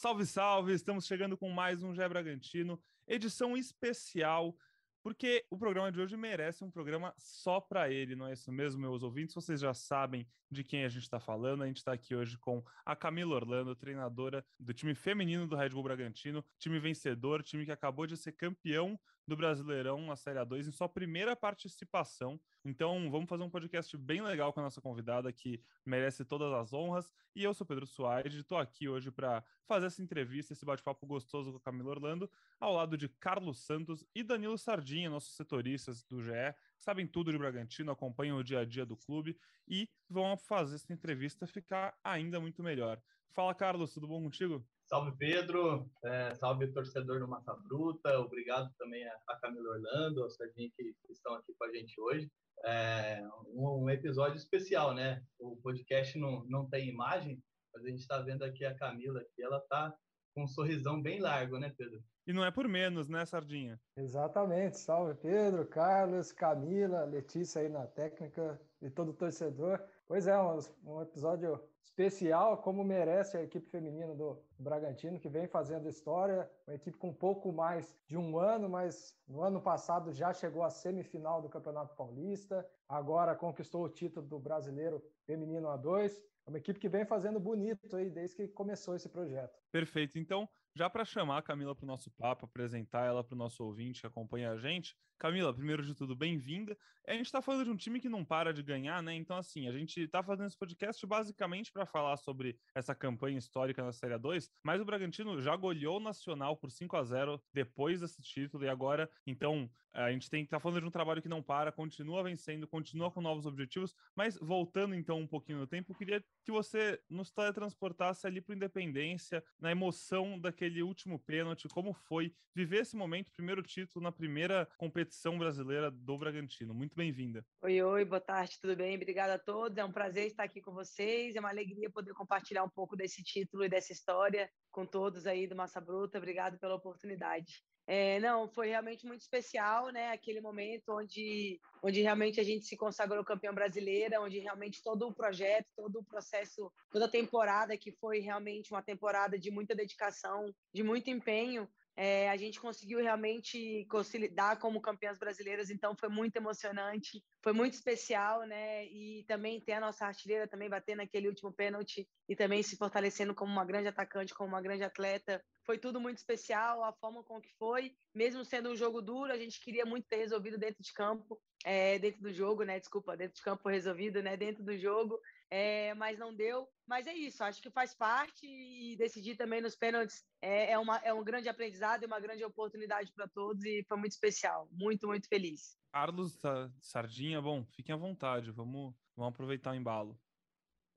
Salve, salve! Estamos chegando com mais um Gé Bragantino, edição especial, porque o programa de hoje merece um programa só para ele, não é isso mesmo, meus ouvintes? Vocês já sabem de quem a gente está falando. A gente está aqui hoje com a Camila Orlando, treinadora do time feminino do Red Bull Bragantino, time vencedor, time que acabou de ser campeão do Brasileirão na Série A2 em sua primeira participação. Então, vamos fazer um podcast bem legal com a nossa convidada que merece todas as honras. E eu sou Pedro Soares, estou aqui hoje para fazer essa entrevista, esse bate-papo gostoso com a Camila Orlando, ao lado de Carlos Santos e Danilo Sardinha, nossos setoristas do GE, sabem tudo de Bragantino, acompanham o dia a dia do clube e vão fazer essa entrevista ficar ainda muito melhor. Fala, Carlos, tudo bom contigo? Salve, Pedro. É, salve, torcedor do Massa Bruta. Obrigado também a, Camila Orlando, a Sardinha que estão aqui com a gente hoje. É um, um, episódio especial, né? O podcast não, não tem imagem, mas a gente está vendo aqui a Camila, que ela está com um sorrisão bem largo, né, Pedro? E não é por menos, né, Sardinha? Exatamente. Salve, Pedro, Carlos, Camila, Letícia aí na técnica e todo torcedor. Pois é, um, um episódio especial, como merece a equipe feminina do Bragantino, que vem fazendo história, uma equipe com um pouco mais de um ano, mas no ano passado já chegou à semifinal do Campeonato Paulista, agora conquistou o título do Brasileiro Feminino A2. É uma equipe que vem fazendo bonito aí desde que começou esse projeto. Perfeito. Então, já para chamar a Camila para o nosso papo, apresentar ela para o nosso ouvinte que acompanha a gente. Camila, primeiro de tudo, bem-vinda. A gente está falando de um time que não para de ganhar, né? Então, assim, a gente está fazendo esse podcast basicamente para falar sobre essa campanha histórica na Série 2, mas o Bragantino já goleou o Nacional por 5 a 0 depois desse título e agora, então, a gente tem que estar tá falando de um trabalho que não para, continua vencendo, continua com novos objetivos, mas voltando então um pouquinho no tempo, eu queria que você nos teletransportasse ali para Independência, na emoção daquele último pênalti, como foi viver esse momento, primeiro título na primeira competição brasileira do Bragantino. Muito bem-vinda. Oi, oi, boa tarde, tudo bem? Obrigada a todos. É um prazer estar aqui com vocês. É uma alegria poder compartilhar um pouco desse título e dessa história com todos aí do Massa Bruta. Obrigado pela oportunidade. É, não, foi realmente muito especial, né? Aquele momento onde, onde realmente a gente se consagrou campeão brasileira, onde realmente todo o projeto, todo o processo, toda a temporada, que foi realmente uma temporada de muita dedicação, de muito empenho, é, a gente conseguiu realmente consolidar como campeãs brasileiras, então foi muito emocionante, foi muito especial, né? E também ter a nossa artilheira também batendo naquele último pênalti e também se fortalecendo como uma grande atacante, como uma grande atleta. Foi tudo muito especial, a forma com que foi, mesmo sendo um jogo duro, a gente queria muito ter resolvido dentro de campo, é, dentro do jogo, né? Desculpa, dentro de campo resolvido, né? Dentro do jogo é, mas não deu. Mas é isso, acho que faz parte e decidir também nos pênaltis é, é, uma, é um grande aprendizado e uma grande oportunidade para todos e foi muito especial. Muito, muito feliz. Carlos Sardinha, bom, fiquem à vontade, vamos, vamos aproveitar o embalo.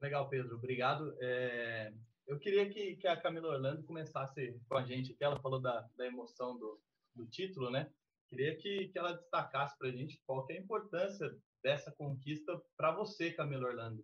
Legal, Pedro, obrigado. É, eu queria que, que a Camila Orlando começasse com a gente, que ela falou da, da emoção do, do título, né? Queria que, que ela destacasse para a gente qual é a importância dessa conquista para você, Camila Orlando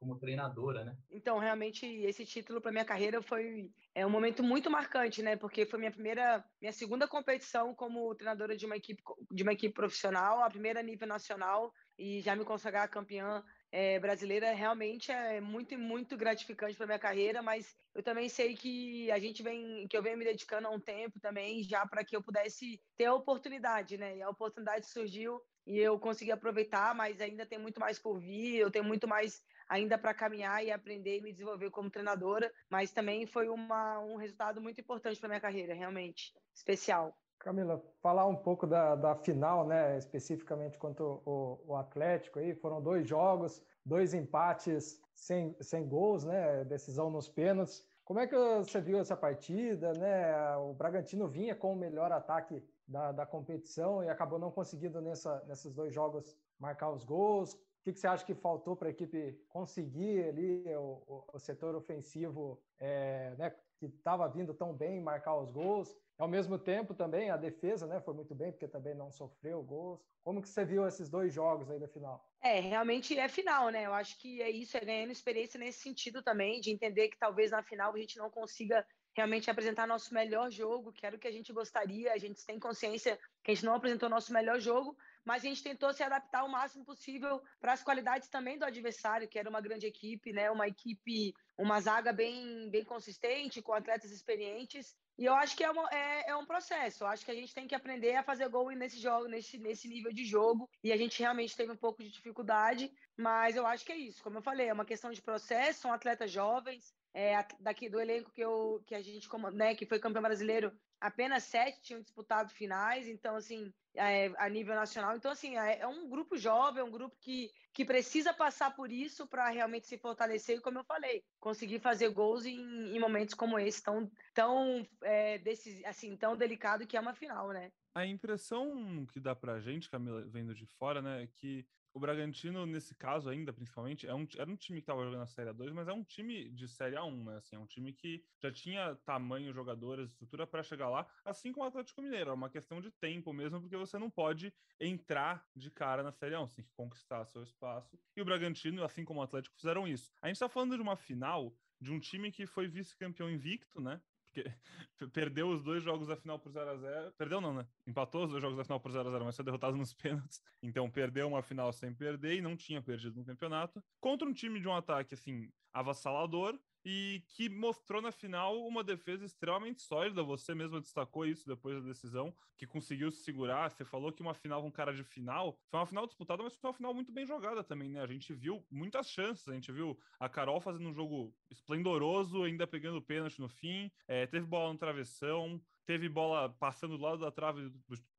como treinadora, né? Então, realmente, esse título para minha carreira foi é um momento muito marcante, né? Porque foi minha primeira, minha segunda competição como treinadora de uma equipe de uma equipe profissional, a primeira nível nacional e já me consagrar campeã é, brasileira realmente é muito muito gratificante para minha carreira, mas eu também sei que a gente vem que eu venho me dedicando há um tempo também já para que eu pudesse ter a oportunidade, né? E a oportunidade surgiu e eu consegui aproveitar, mas ainda tem muito mais por vir, eu tenho muito mais ainda para caminhar e aprender e me desenvolver como treinadora, mas também foi uma, um resultado muito importante para minha carreira, realmente especial. Camila, falar um pouco da, da final, né, especificamente quanto o, o Atlético aí, foram dois jogos, dois empates sem, sem gols, né, decisão nos pênaltis. Como é que você viu essa partida, né? O Bragantino vinha com o melhor ataque da, da competição e acabou não conseguindo nessa, nesses dois jogos marcar os gols. O que, que você acha que faltou para a equipe conseguir ali o, o, o setor ofensivo, é, né, que estava vindo tão bem marcar os gols? Ao mesmo tempo também a defesa, né, foi muito bem porque também não sofreu gols. Como que você viu esses dois jogos aí da final? É, realmente é final, né? Eu acho que é isso, é ganhando experiência nesse sentido também, de entender que talvez na final a gente não consiga realmente apresentar nosso melhor jogo, que era o que a gente gostaria. A gente tem consciência que a gente não apresentou nosso melhor jogo, mas a gente tentou se adaptar o máximo possível para as qualidades também do adversário, que era uma grande equipe, né? Uma equipe, uma zaga bem, bem consistente, com atletas experientes. E eu acho que é, uma, é, é, um processo. Eu acho que a gente tem que aprender a fazer gol nesse jogo, nesse, nesse nível de jogo. E a gente realmente teve um pouco de dificuldade, mas eu acho que é isso. Como eu falei, é uma questão de processo. São atletas jovens. É, daqui do elenco que, eu, que a gente, né, que foi campeão brasileiro, apenas sete tinham disputado finais, então, assim, é, a nível nacional. Então, assim, é, é, um grupo jovem, é um grupo que, que precisa passar por isso para realmente se fortalecer e, como eu falei, conseguir fazer gols em, em momentos como esse, tão, tão, é, desses, assim, tão delicado que é uma final, né? A impressão que dá pra gente, Camila, vendo de fora, né, é que o Bragantino, nesse caso ainda, principalmente, é um, era um time que estava jogando a Série A2, mas é um time de Série A1, né? Assim, é um time que já tinha tamanho, jogadores, estrutura para chegar lá, assim como o Atlético Mineiro. É uma questão de tempo mesmo, porque você não pode entrar de cara na Série A1, você tem que conquistar seu espaço. E o Bragantino, assim como o Atlético, fizeram isso. A gente está falando de uma final de um time que foi vice-campeão invicto, né? Porque perdeu os dois jogos da final por 0x0. Perdeu não, né? Empatou os dois jogos da final por 0x0, mas foi derrotado nos pênaltis. Então perdeu uma final sem perder e não tinha perdido no campeonato. Contra um time de um ataque, assim, avassalador e que mostrou na final uma defesa extremamente sólida. Você mesmo destacou isso depois da decisão, que conseguiu se segurar. Você falou que uma final com cara de final foi uma final disputada, mas foi uma final muito bem jogada também, né? A gente viu muitas chances. A gente viu a Carol fazendo um jogo esplendoroso, ainda pegando pênalti no fim. É, teve bola no travessão, teve bola passando do lado da trave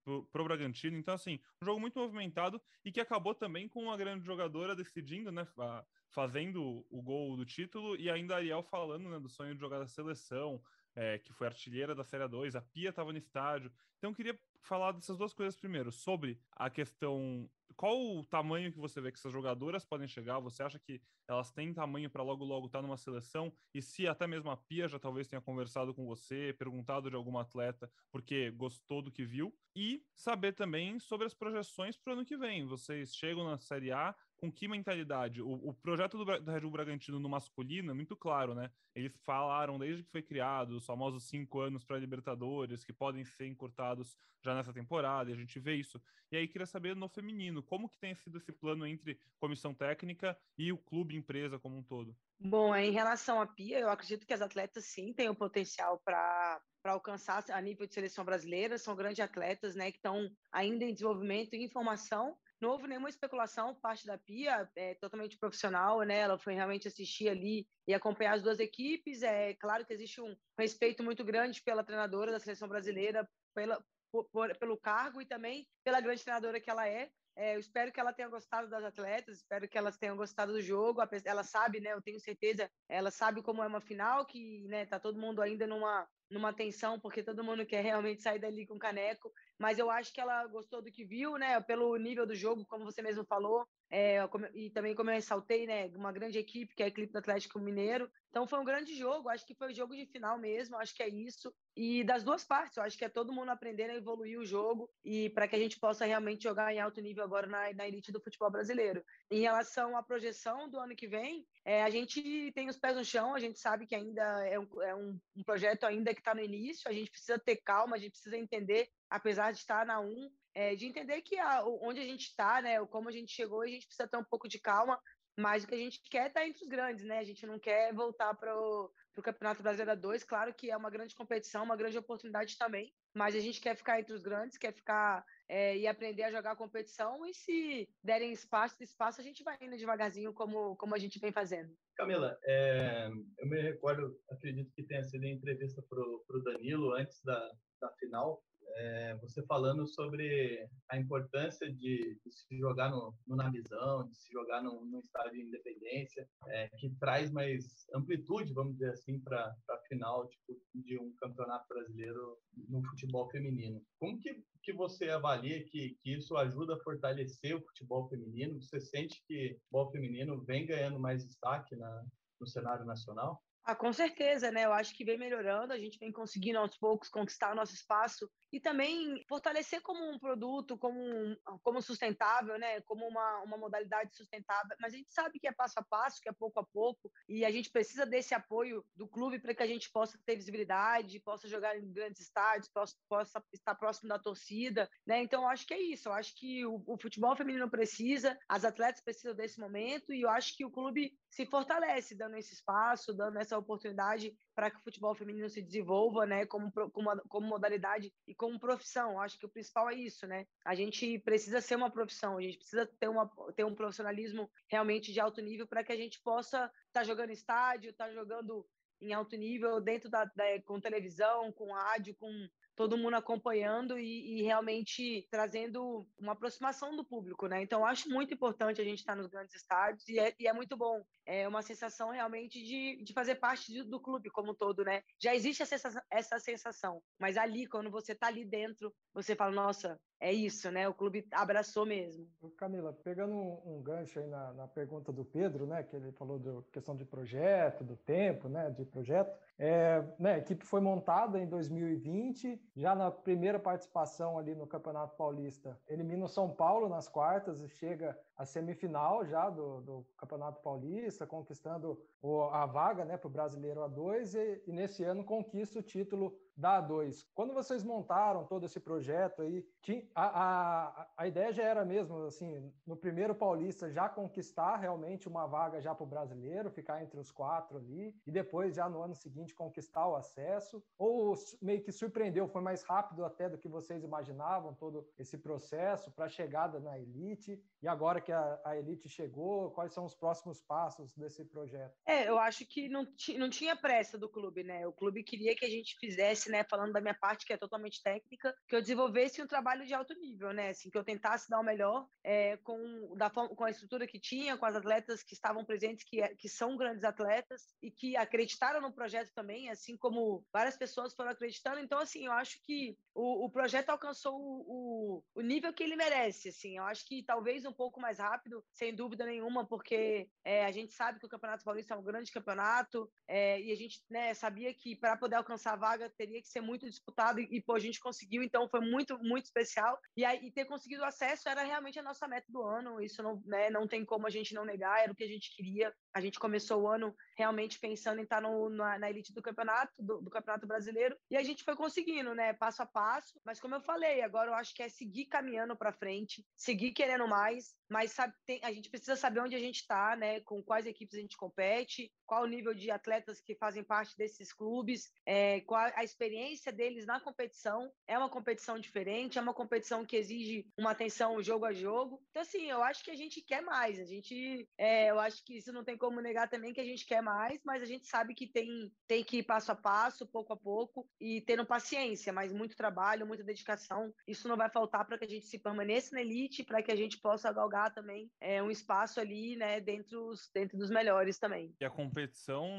do, pro Bragantino. Então, assim, um jogo muito movimentado e que acabou também com uma grande jogadora decidindo, né? Fazendo o gol do título, e ainda a Ariel falando né, do sonho de jogar da seleção, é, que foi artilheira da Série 2, a Pia estava no estádio. Então eu queria falar dessas duas coisas primeiro, sobre a questão, qual o tamanho que você vê que essas jogadoras podem chegar, você acha que elas têm tamanho para logo logo estar tá numa seleção, e se até mesmo a Pia já talvez tenha conversado com você, perguntado de alguma atleta, porque gostou do que viu, e saber também sobre as projeções para o ano que vem, vocês chegam na Série A, com que mentalidade? O, o projeto do, do Red Bull Bragantino no masculino é muito claro, né? Eles falaram desde que foi criado, os famosos cinco anos para Libertadores, que podem ser encurtados já nessa temporada, e a gente vê isso. E aí queria saber no feminino, como que tem sido esse plano entre comissão técnica e o clube empresa como um todo? Bom, em relação à Pia, eu acredito que as atletas sim têm o potencial para para alcançar a nível de seleção brasileira, são grandes atletas, né, que estão ainda em desenvolvimento e em formação, não houve nenhuma especulação parte da Pia, é totalmente profissional, né? Ela foi realmente assistir ali e acompanhar as duas equipes. É claro que existe um respeito muito grande pela treinadora da seleção brasileira, pela, por, por, pelo cargo e também pela grande treinadora que ela é. É, eu espero que ela tenha gostado das atletas, espero que elas tenham gostado do jogo. Ela sabe, né? Eu tenho certeza, ela sabe como é uma final, que né, tá todo mundo ainda numa, numa tensão, porque todo mundo quer realmente sair dali com caneco mas eu acho que ela gostou do que viu, né? Pelo nível do jogo, como você mesmo falou, é, e também como eu ressaltei, né? Uma grande equipe, que é a equipe do Atlético Mineiro. Então foi um grande jogo, acho que foi jogo de final mesmo, acho que é isso. E das duas partes, eu acho que é todo mundo aprendendo a evoluir o jogo e para que a gente possa realmente jogar em alto nível agora na, na elite do futebol brasileiro. Em relação à projeção do ano que vem, é, a gente tem os pés no chão, a gente sabe que ainda é um, é um, um projeto ainda que está no início, a gente precisa ter calma, a gente precisa entender apesar de estar na 1, é, de entender que a, onde a gente está, né, como a gente chegou, a gente precisa ter um pouco de calma, mas o que a gente quer é estar entre os grandes, né? A gente não quer voltar para o Campeonato Brasileiro 2, claro que é uma grande competição, uma grande oportunidade também, mas a gente quer ficar entre os grandes, quer ficar é, e aprender a jogar a competição, e se derem espaço, espaço, a gente vai indo devagarzinho, como, como a gente vem fazendo. Camila, é, eu me recordo, acredito que tenha sido em entrevista para o Danilo antes da, da final, é, você falando sobre a importância de, de se jogar no, no Navizão, de se jogar no, no estádio de independência, é, que traz mais amplitude, vamos dizer assim, para a final tipo, de um campeonato brasileiro no futebol feminino. Como que, que você avalia que, que isso ajuda a fortalecer o futebol feminino? Você sente que o futebol feminino vem ganhando mais destaque na, no cenário nacional? Ah, com certeza, né? Eu acho que vem melhorando, a gente vem conseguindo aos poucos conquistar nosso espaço e também fortalecer como um produto, como, como sustentável, né? Como uma, uma modalidade sustentável. Mas a gente sabe que é passo a passo, que é pouco a pouco, e a gente precisa desse apoio do clube para que a gente possa ter visibilidade, possa jogar em grandes estádios, possa, possa estar próximo da torcida, né? Então, eu acho que é isso. Eu acho que o, o futebol feminino precisa, as atletas precisam desse momento, e eu acho que o clube se fortalece dando esse espaço, dando essa oportunidade para que o futebol feminino se desenvolva, né, como, como, como modalidade e como profissão. Acho que o principal é isso, né? A gente precisa ser uma profissão, a gente precisa ter, uma, ter um profissionalismo realmente de alto nível para que a gente possa estar tá jogando estádio, estar tá jogando em alto nível, dentro da, da, com televisão, com rádio, com todo mundo acompanhando e, e, realmente trazendo uma aproximação do público, né? Então, acho muito importante a gente estar nos grandes estádios e é, e é muito bom. É uma sensação realmente de, de fazer parte de, do clube como um todo, né? Já existe essa sensação, essa sensação, mas ali, quando você está ali dentro, você fala, nossa, é isso, né? O clube abraçou mesmo. Camila, pegando um, um gancho aí na, na, pergunta do Pedro, né? Que ele falou da questão de projeto, do tempo, né? De projeto. É, né, a equipe foi montada em 2020, já na primeira participação ali no Campeonato Paulista, elimina o São Paulo nas quartas e chega à semifinal já do, do Campeonato Paulista, conquistando o, a vaga né, para o Brasileiro A2 e, e nesse ano conquista o título da A2. Quando vocês montaram todo esse projeto aí, a, a, a ideia já era mesmo, assim, no primeiro Paulista já conquistar realmente uma vaga já para o brasileiro, ficar entre os quatro ali, e depois já no ano seguinte conquistar o acesso, ou meio que surpreendeu, foi mais rápido até do que vocês imaginavam todo esse processo para a chegada na elite, e agora que a, a, elite chegou, quais são os próximos passos desse projeto? É, eu acho que não, não tinha pressa do clube, né? O clube queria que a gente fizesse né, falando da minha parte, que é totalmente técnica, que eu desenvolvesse um trabalho de alto nível, né, assim, que eu tentasse dar o melhor é, com, da, com a estrutura que tinha, com as atletas que estavam presentes, que, que são grandes atletas e que acreditaram no projeto também, assim como várias pessoas foram acreditando. Então, assim, eu acho que o, o projeto alcançou o, o, o, nível que ele merece, assim, eu acho que talvez um pouco mais rápido, sem dúvida nenhuma, porque é, a gente sabe que o Campeonato Paulista é um grande campeonato é, e a gente né, sabia que para poder alcançar a vaga teria que ser muito disputado e, pô, a gente conseguiu, então foi muito, muito especial. E, aí, ter conseguido acesso era realmente a nossa meta do ano, isso não, né, não tem como a gente não negar, era o que a gente queria. A gente começou o ano realmente pensando em estar no, na, na elite do campeonato, do, do, Campeonato Brasileiro, e a gente foi conseguindo, né, passo a passo. Mas como eu falei, agora eu acho que é seguir caminhando para frente, seguir querendo mais, mas sabe, tem, a gente precisa saber onde a gente está, né, com quais equipes a gente compete, qual o nível de atletas que fazem parte desses clubes, é, qual a experiência deles na competição. É uma competição diferente, é uma competição que exige uma atenção jogo a jogo. Então, assim, eu acho que a gente quer mais. A gente, é, eu acho que isso não tem como negar também que a gente quer mais, mas a gente sabe que tem, tem que ir passo a passo, pouco a pouco, e tendo paciência, mas muito trabalho, muita dedicação. Isso não vai faltar para que a gente se permaneça na elite, para que a gente possa galgar também é, um espaço ali, né, dentro, dentro dos melhores também. E a competição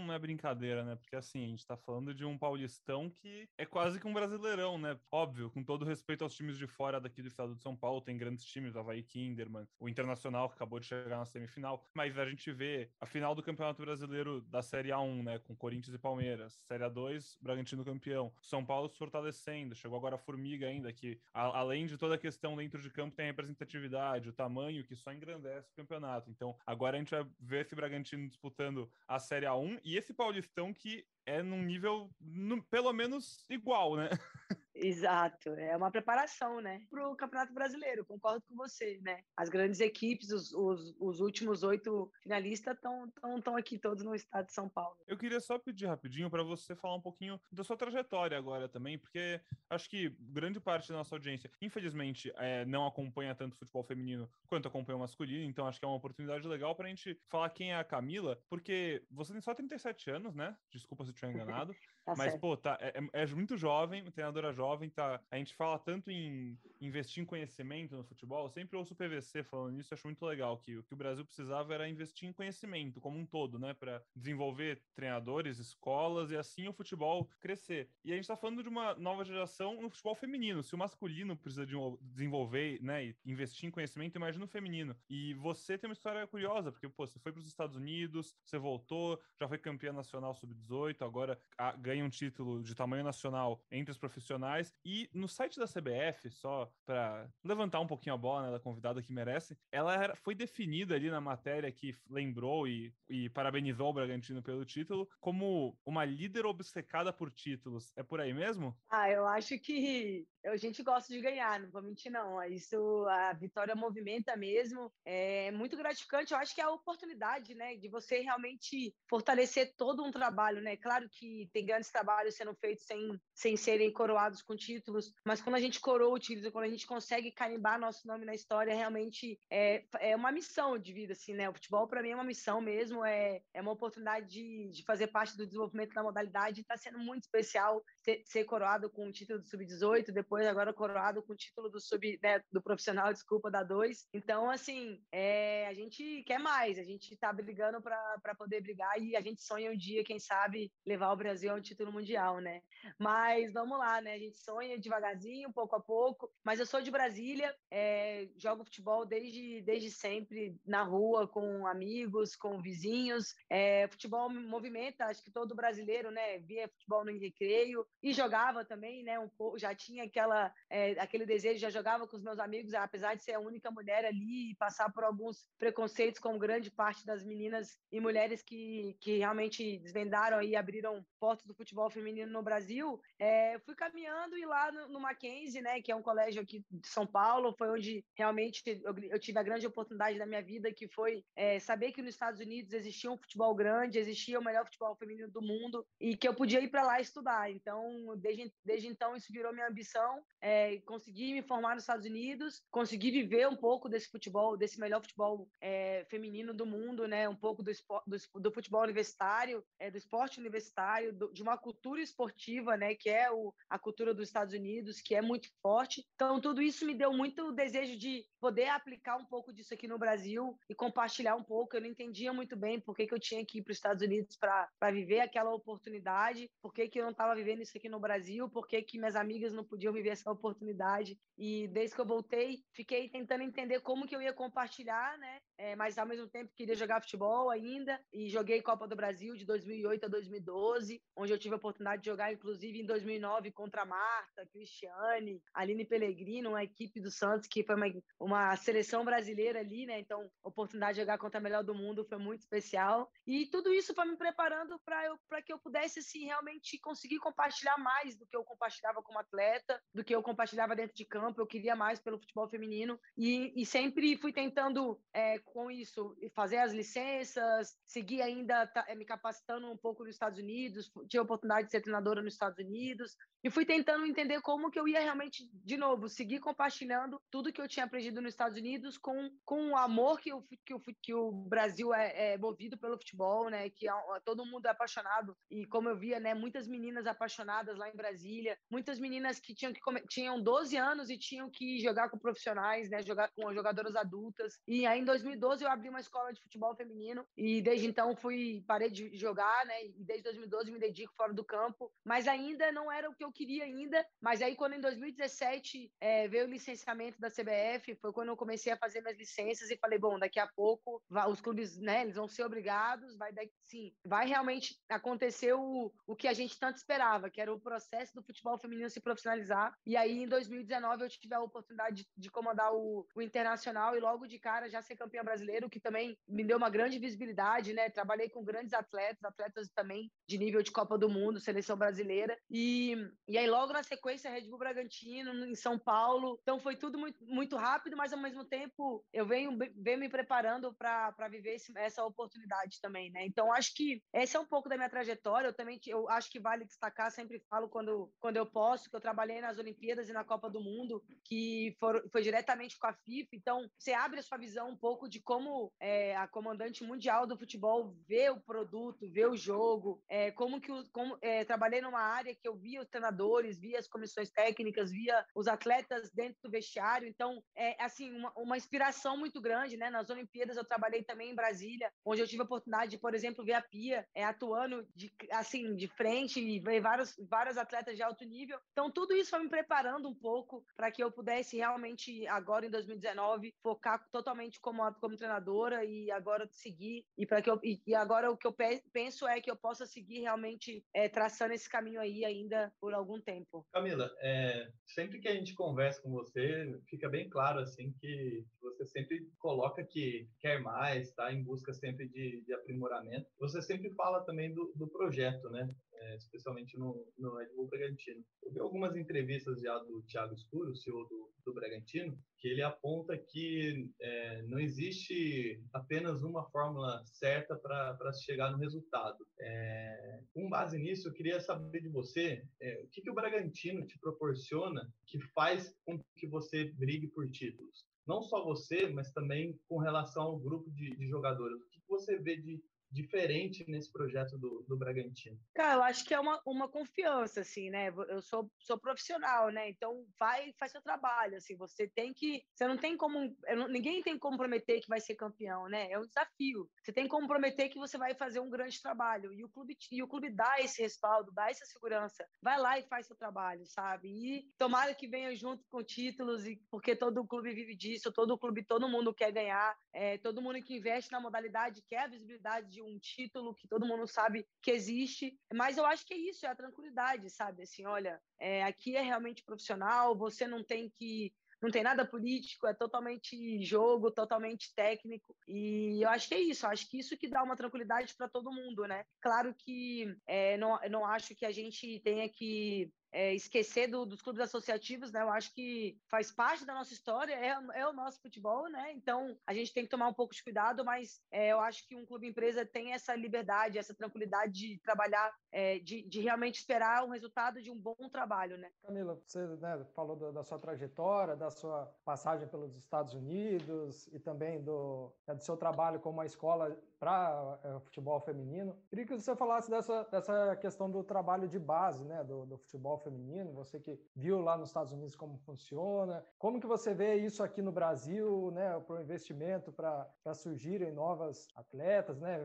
não é brincadeira, né? Porque assim, a gente tá falando de um paulistão que é quase que um brasileirão, né? Óbvio, com todo respeito aos times de fora daqui do estado de São Paulo, tem grandes times, Havaí Kinderman, o Internacional que acabou de chegar na semifinal, mas a gente vê a final do Campeonato Brasileiro da Série A1, né? Com Corinthians e Palmeiras, Série A2, Bragantino campeão, São Paulo se fortalecendo, chegou agora a Formiga ainda, que a, além de toda a questão dentro de campo, tem a representatividade, o tamanho que só engrandece o campeonato. Então, agora a gente vai ver esse Bragantino disputando a Série A1 e esse Paulistão que é num nível no, pelo menos igual, né? Exato, é uma preparação, né, para o Campeonato Brasileiro. Concordo com você, né? As grandes equipes, os, os, os últimos oito finalistas estão tão, tão aqui todos no estado de São Paulo. Eu queria só pedir rapidinho para você falar um pouquinho da sua trajetória agora também, porque acho que grande parte da nossa audiência, infelizmente, é, não acompanha tanto futebol feminino quanto acompanha o masculino, então acho que é uma oportunidade legal para a gente falar quem é a Camila, porque você tem só 37 anos, né? Desculpa se eu tiver enganado. tá mas, certo. pô, tá, é, é, muito jovem, treinadora jovem, tá? A gente fala tanto em investir em conhecimento no futebol, eu sempre ouço o PVC falando isso, acho muito legal que o que o Brasil precisava era investir em conhecimento como um todo, né, para desenvolver treinadores, escolas e assim o futebol crescer. E a gente está falando de uma nova geração no futebol feminino. Se o masculino precisa de desenvolver, né, e investir em conhecimento, imagina o feminino. E você tem uma história curiosa, porque pô, você foi para os Estados Unidos, você voltou, já foi campeã nacional sub-18, agora ganha um título de tamanho nacional entre os profissionais. E no site da CBF, só para levantar um pouquinho a bola né, da convidada que merece, ela era, foi definida ali na matéria que lembrou e, e parabenizou o Bragantino pelo título como uma líder obcecada por títulos. É por aí mesmo? Ah, eu acho que a gente gosta de ganhar, não vou mentir, não. Isso, a vitória movimenta mesmo. É muito gratificante. Eu acho que é a oportunidade, né, de você realmente fortalecer todo um trabalho, né? Claro que tem grandes trabalhos sendo feitos sem, sem serem coroados com títulos, mas quando a gente coroa o título, quando a gente consegue carimbar nosso nome na história, realmente é, é uma missão de vida, assim, né? O futebol, para mim, é uma missão mesmo, é, é uma oportunidade de, de fazer parte do desenvolvimento da modalidade. Está sendo muito especial ser, ser coroado com o título do Sub-18, depois agora coroado com o título do sub, né, do profissional, desculpa, da 2. Então, assim, é, a gente quer mais, a gente está brigando para poder brigar e a gente sonha um dia, quem sabe, levar o Brasil ao título mundial, né? Mas vamos lá, né? A gente sonha devagarzinho, pouco a pouco. Mas eu sou de Brasília, é, jogo futebol desde, desde sempre na rua, com amigos, com vizinhos. É, futebol movimenta, acho que todo brasileiro, né? Via futebol no recreio e jogava também, né? Um já tinha aquela, é, aquele desejo, já jogava com os meus amigos, apesar de ser a única mulher ali e passar por alguns preconceitos, como grande parte das meninas e mulheres que, que realmente desvendaram e abriram portas do futebol feminino no Brasil. É, fui caminhando e lá no, no Mackenzie, né? Que é um colégio aqui de São Paulo, foi onde realmente eu, eu tive a grande oportunidade da minha vida, que foi é, saber que nos Estados Unidos existia um futebol grande, existia o melhor futebol feminino do mundo e que eu podia ir para lá estudar. Então, desde, desde então, isso virou minha ambição. É, consegui me formar nos Estados Unidos, consegui viver um pouco desse futebol, desse melhor futebol é, feminino do mundo, né? Um pouco do, do, do futebol universitário, é, do esporte universitário, do, de uma cultura esportiva, né? Que é o, a cultura dos Estados Unidos, que é muito forte. Então, tudo isso me deu muito desejo de poder aplicar um pouco disso aqui no Brasil e compartilhar um pouco. Eu não entendia muito bem por que, que eu tinha que ir para os Estados Unidos para viver aquela oportunidade, por que, que eu não estava vivendo isso aqui no Brasil, por que, que minhas amigas não podiam viver essa oportunidade. E desde que eu voltei, fiquei tentando entender como que eu ia compartilhar, né? É, mas ao mesmo tempo queria jogar futebol ainda e joguei Copa do Brasil de 2008 a 2012, onde eu tive a oportunidade de jogar inclusive em 2009 contra a Marta, Cristiane, Aline Pellegrino, uma equipe do Santos que foi uma, uma seleção brasileira ali, né? Então, oportunidade de jogar contra a melhor do mundo foi muito especial. E tudo isso foi me preparando para que eu pudesse assim, realmente conseguir compartilhar mais do que eu compartilhava como atleta, do que eu compartilhava dentro de campo. Eu queria mais pelo futebol feminino e, e sempre fui tentando, é, com isso, fazer as licenças, seguir ainda tá, me capacitando um pouco nos Estados Unidos. Tive a oportunidade de ser treinadora nos Estados Unidos e fui tentando entender como que eu ia realmente, de novo, seguir compartilhando tudo que eu tinha aprendido nos Estados Unidos com, com o amor que, o, que, o, que o Brasil é, é movido pelo futebol, né? Que é, todo mundo é apaixonado. E como eu via, né? Muitas meninas apaixonadas lá em Brasília, muitas meninas que tinham, que tinham 12 anos e tinham que jogar com profissionais, né? Jogar com jogadoras adultas. E aí, em 2012, eu abri uma escola de futebol feminino e desde então fui, parei de jogar, né? E desde 2012 me dedico fora do campo. Mas ainda não era o que eu queria ainda. Mas aí, quando em 2017 é, veio o licenciamento da CBF, foi quando eu comecei a fazer minhas licenças e falei, bom, daqui a pouco os clubes, né, eles vão ser obrigados, vai sim, vai realmente acontecer o, o que a gente tanto esperava, que era o processo do futebol feminino se profissionalizar. E aí, em 2019, eu tive a oportunidade de, de comandar o, o Internacional e logo de cara já ser campeã brasileiro, que também me deu uma grande visibilidade, né? Trabalhei com grandes atletas, atletas também de nível de Copa do Mundo, seleção brasileira. E, e aí, logo na sequência, Red Bull Bragantino, em São Paulo. Então, foi tudo muito, muito rápido, mas ao mesmo tempo eu venho, venho me preparando para viver esse, essa oportunidade também, né? Então acho que esse é um pouco da minha trajetória. Eu também eu acho que vale destacar, sempre falo quando, quando eu posso, que eu trabalhei nas Olimpíadas e na Copa do Mundo, que for, foi diretamente com a FIFA. Então você abre a sua visão um pouco de como é, a comandante mundial do futebol vê o produto, vê o jogo, é, como que o, como, é, trabalhei numa área que eu via os treinadores, via as comissões técnicas, via os atletas dentro do vestiário, então é assim uma, uma inspiração muito grande, né? Nas Olimpíadas eu trabalhei também em Brasília, onde eu tive a oportunidade de, por exemplo, ver a Pia é, atuando de, assim de frente e ver vários vários atletas de alto nível. Então tudo isso foi me preparando um pouco para que eu pudesse realmente agora em 2019 focar totalmente como como treinadora e agora seguir e para que eu e, agora o que eu penso é que eu possa seguir realmente é, traçando esse caminho aí ainda por algum tempo. Camila, é, sempre que a gente conversa com você, fica bem claro assim que você sempre coloca que quer mais, está em busca sempre de, de, aprimoramento. Você sempre fala também do, do projeto, né? É, especialmente no, no Red Bull Bragantino. Eu vi algumas entrevistas já do Thiago Escuro, CEO do, do Bragantino, que ele aponta que é, não existe apenas uma fórmula certa para se chegar no resultado. É, com base nisso, eu queria saber de você é, o que, que o Bragantino te proporciona que faz com que você brigue por títulos não só você, mas também com relação ao grupo de, de jogadores. O que você vê de diferente nesse projeto do, do Bragantino? Cara, eu acho que é uma, uma confiança, assim, né? Eu sou, sou profissional, né? Então, vai, faz seu trabalho, assim. Você tem que... Você não tem como... Ninguém tem como prometer que vai ser campeão, né? É um desafio. Você tem como prometer que você vai fazer um grande trabalho. E o clube, e o clube dá esse respaldo, dá essa segurança. Vai lá e faz seu trabalho, sabe? E tomara que venha junto com títulos, e porque todo clube vive disso, todo clube, todo mundo quer ganhar. É, todo mundo que investe na modalidade quer a visibilidade de um título que todo mundo sabe que existe. Mas eu acho que é isso, é a tranquilidade, sabe? Assim, olha, é, aqui é realmente profissional, você não tem que não tem nada político, é totalmente jogo, totalmente técnico. E eu acho que é isso, acho que isso que dá uma tranquilidade para todo mundo, né? Claro que é, não, não acho que a gente tenha que é, esquecer do, dos clubes associativos, né? Eu acho que faz parte da nossa história, é, é, o nosso futebol, né? Então a gente tem que tomar um pouco de cuidado, mas é, eu acho que um clube empresa tem essa liberdade, essa tranquilidade de trabalhar, é, de, de, realmente esperar o resultado de um bom trabalho, né? Camila, você né, falou do, da sua trajetória, da sua passagem pelos Estados Unidos e também do, né, do seu trabalho como uma escola para é, futebol feminino. Queria que você falasse dessa, dessa questão do trabalho de base, né, do, do futebol feminino, você que viu lá nos Estados Unidos como funciona, como que você vê isso aqui no Brasil, né, para o investimento, para surgirem novas atletas, né,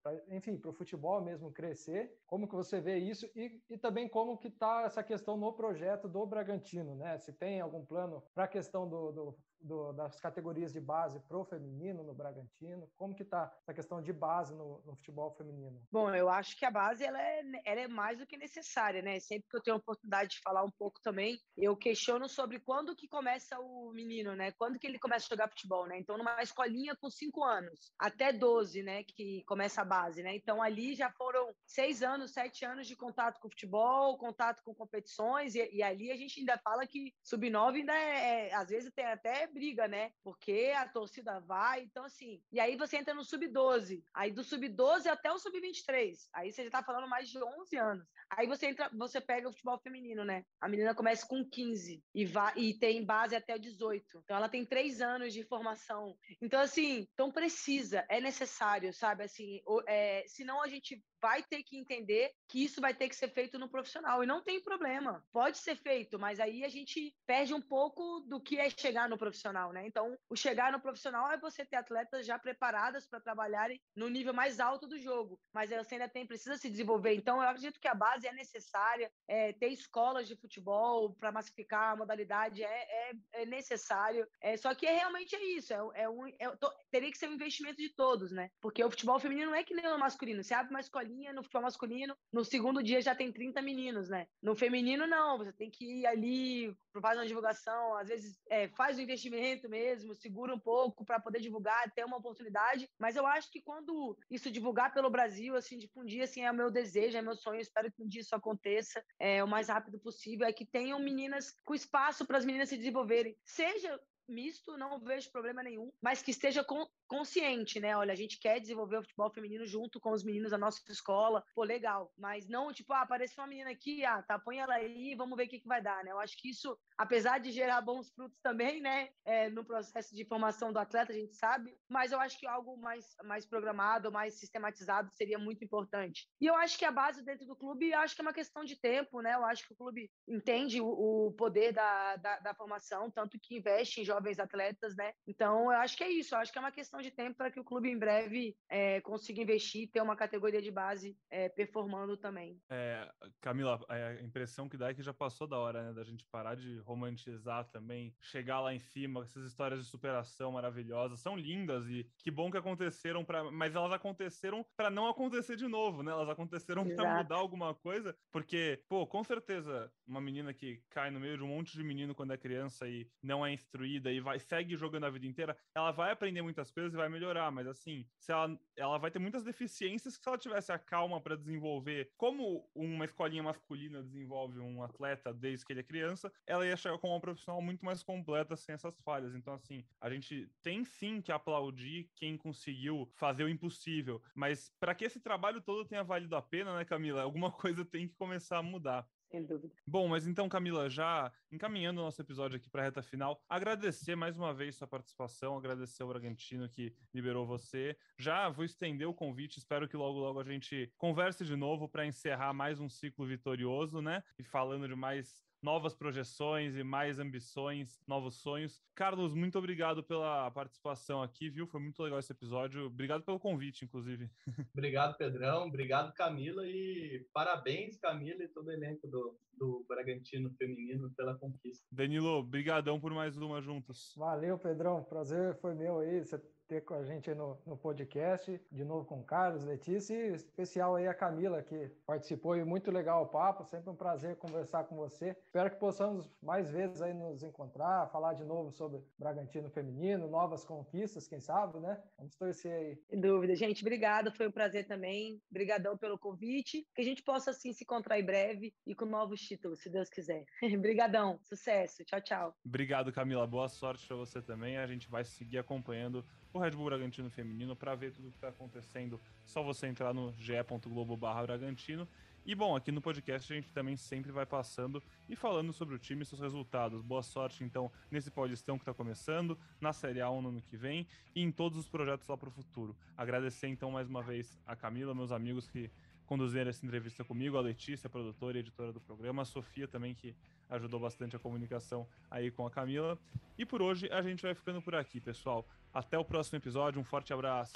pra, enfim, para o futebol mesmo crescer, como que você vê isso? E, e também como que está essa questão no projeto do Bragantino, né, se tem algum plano para a questão do, do do, das categorias de base pro feminino no Bragantino? Como que está essa questão de base no, no, futebol feminino? Bom, eu acho que a base ela é, ela é mais do que necessária, né? Sempre que eu tenho a oportunidade de falar um pouco também, eu questiono sobre quando que começa o menino, né? Quando que ele começa a jogar futebol, né? Então, numa escolinha com cinco anos, até 12, né? Que começa a base, né? Então, ali já foram seis anos, sete anos de contato com futebol, contato com competições, e, e ali a gente ainda fala que sub-9 ainda é, é, às vezes tem até briga, né? Porque a torcida vai, então assim. E aí você entra no sub-12, aí do sub-12 até o sub-23. Aí você já tá falando mais de 11 anos. Aí você entra, você pega o futebol feminino, né? A menina começa com 15 e vai e tem base até o 18. Então ela tem três anos de formação. Então assim, então precisa, é necessário, sabe? Assim, é, senão a gente vai ter que entender que isso vai ter que ser feito no profissional. E não tem problema. Pode ser feito, mas aí a gente perde um pouco do que é chegar no profissional, né? Então, o chegar no profissional é você ter atletas já preparadas para trabalharem no nível mais alto do jogo. Mas você ainda tem, precisa se desenvolver. Então, eu acredito que a base é necessária. É, ter escolas de futebol para massificar a modalidade é, é, é necessário. É, só que é, realmente é isso. É, é um, é, teria que ser um investimento de todos, né? Porque o futebol feminino não é que nem o masculino. Você abre uma escolinha no futebol masculino, no segundo dia já tem 30 meninos, né? No feminino, não, você tem que ir ali, faz uma divulgação, às vezes é, faz o investimento mesmo, segura um pouco para poder divulgar, ter uma oportunidade. Mas eu acho que quando isso divulgar pelo Brasil, assim, difundir, assim, é o meu desejo, é meu sonho, espero que um dia isso aconteça é, o mais rápido possível, é que tenham meninas com espaço para as meninas se desenvolverem, seja misto, não vejo problema nenhum, mas que esteja com consciente, né? Olha, a gente quer desenvolver o futebol feminino junto com os meninos da nossa escola, pô, legal. Mas não, tipo, ah, apareceu uma menina aqui, ah, tá, põe ela aí, vamos ver o que, que vai dar, né? Eu acho que isso, apesar de gerar bons frutos também, né? É, no processo de formação do atleta, a gente sabe, mas eu acho que algo mais, mais programado, mais sistematizado seria muito importante. E eu acho que a base dentro do clube, acho que é uma questão de tempo, né? Eu acho que o clube entende o, o poder da, da, da formação, tanto que investe em jovens atletas, né? Então, eu acho que é isso, eu acho que é uma questão de tempo para que o clube em breve é, consiga investir, ter uma categoria de base é, performando também. É, Camila, a impressão que dá é que já passou da hora, né, da gente parar de romantizar também, chegar lá em cima, essas histórias de superação maravilhosas, são lindas e que bom que aconteceram para, mas elas aconteceram para não acontecer de novo, né? Elas aconteceram para mudar alguma coisa, porque, pô, com certeza, uma menina que cai no meio de um monte de menino quando é criança e não é instruída e vai segue jogando a vida inteira, ela vai aprender muitas coisas e vai melhorar, mas assim, se ela, ela vai ter muitas deficiências que se ela tivesse a calma para desenvolver, como uma escolinha masculina desenvolve um atleta desde que ele é criança, ela ia chegar como uma profissional muito mais completa sem essas falhas. Então, assim, a gente tem sim que aplaudir quem conseguiu fazer o impossível, mas para que esse trabalho todo tenha valido a pena, né, Camila? Alguma coisa tem que começar a mudar sem dúvida. Bom, mas então, Camila, já encaminhando o nosso episódio aqui para a reta final, agradecer mais uma vez sua participação, agradecer ao Bragantino que liberou você. Já vou estender o convite, espero que logo, logo a gente converse de novo para encerrar mais um ciclo vitorioso, né? E falando de mais novas projeções e mais ambições, novos sonhos. Carlos, muito obrigado pela participação aqui, viu? Foi muito legal esse episódio. Obrigado pelo convite, inclusive. Obrigado, Pedrão. Obrigado, Camila. E parabéns, Camila e todo o elenco do, do Bragantino Feminino pela conquista. Danilo, brigadão por mais uma juntos. Valeu, Pedrão. Prazer foi meu aí. Você ter com a gente no, no podcast, de novo com o Carlos, Letícia e especial aí a Camila, que participou e muito legal o papo, sempre um prazer conversar com você. Espero que possamos mais vezes aí nos encontrar, falar de novo sobre Bragantino feminino, novas conquistas, quem sabe, né? Vamos torcer aí. Sem dúvida. Gente, obrigado, foi um prazer também. Obrigadão pelo convite, que a gente possa assim se encontrar em breve e com novos títulos, se Deus quiser. Obrigadão, sucesso, tchau, tchau. Obrigado, Camila, boa sorte para você também. A gente vai seguir acompanhando o Red Bull Bragantino feminino. Para ver tudo que está acontecendo, só você entrar no ge.globo Bragantino. E bom, aqui no podcast a gente também sempre vai passando e falando sobre o time e seus resultados. Boa sorte então nesse Paulistão que está começando, na Série A no ano que vem e em todos os projetos lá para o futuro. Agradecer então mais uma vez a Camila, meus amigos que conduziram essa entrevista comigo, a Letícia, produtora e editora do programa, a Sofia também que ajudou bastante a comunicação aí com a Camila. E por hoje a gente vai ficando por aqui, pessoal. Até o próximo episódio, um forte abraço.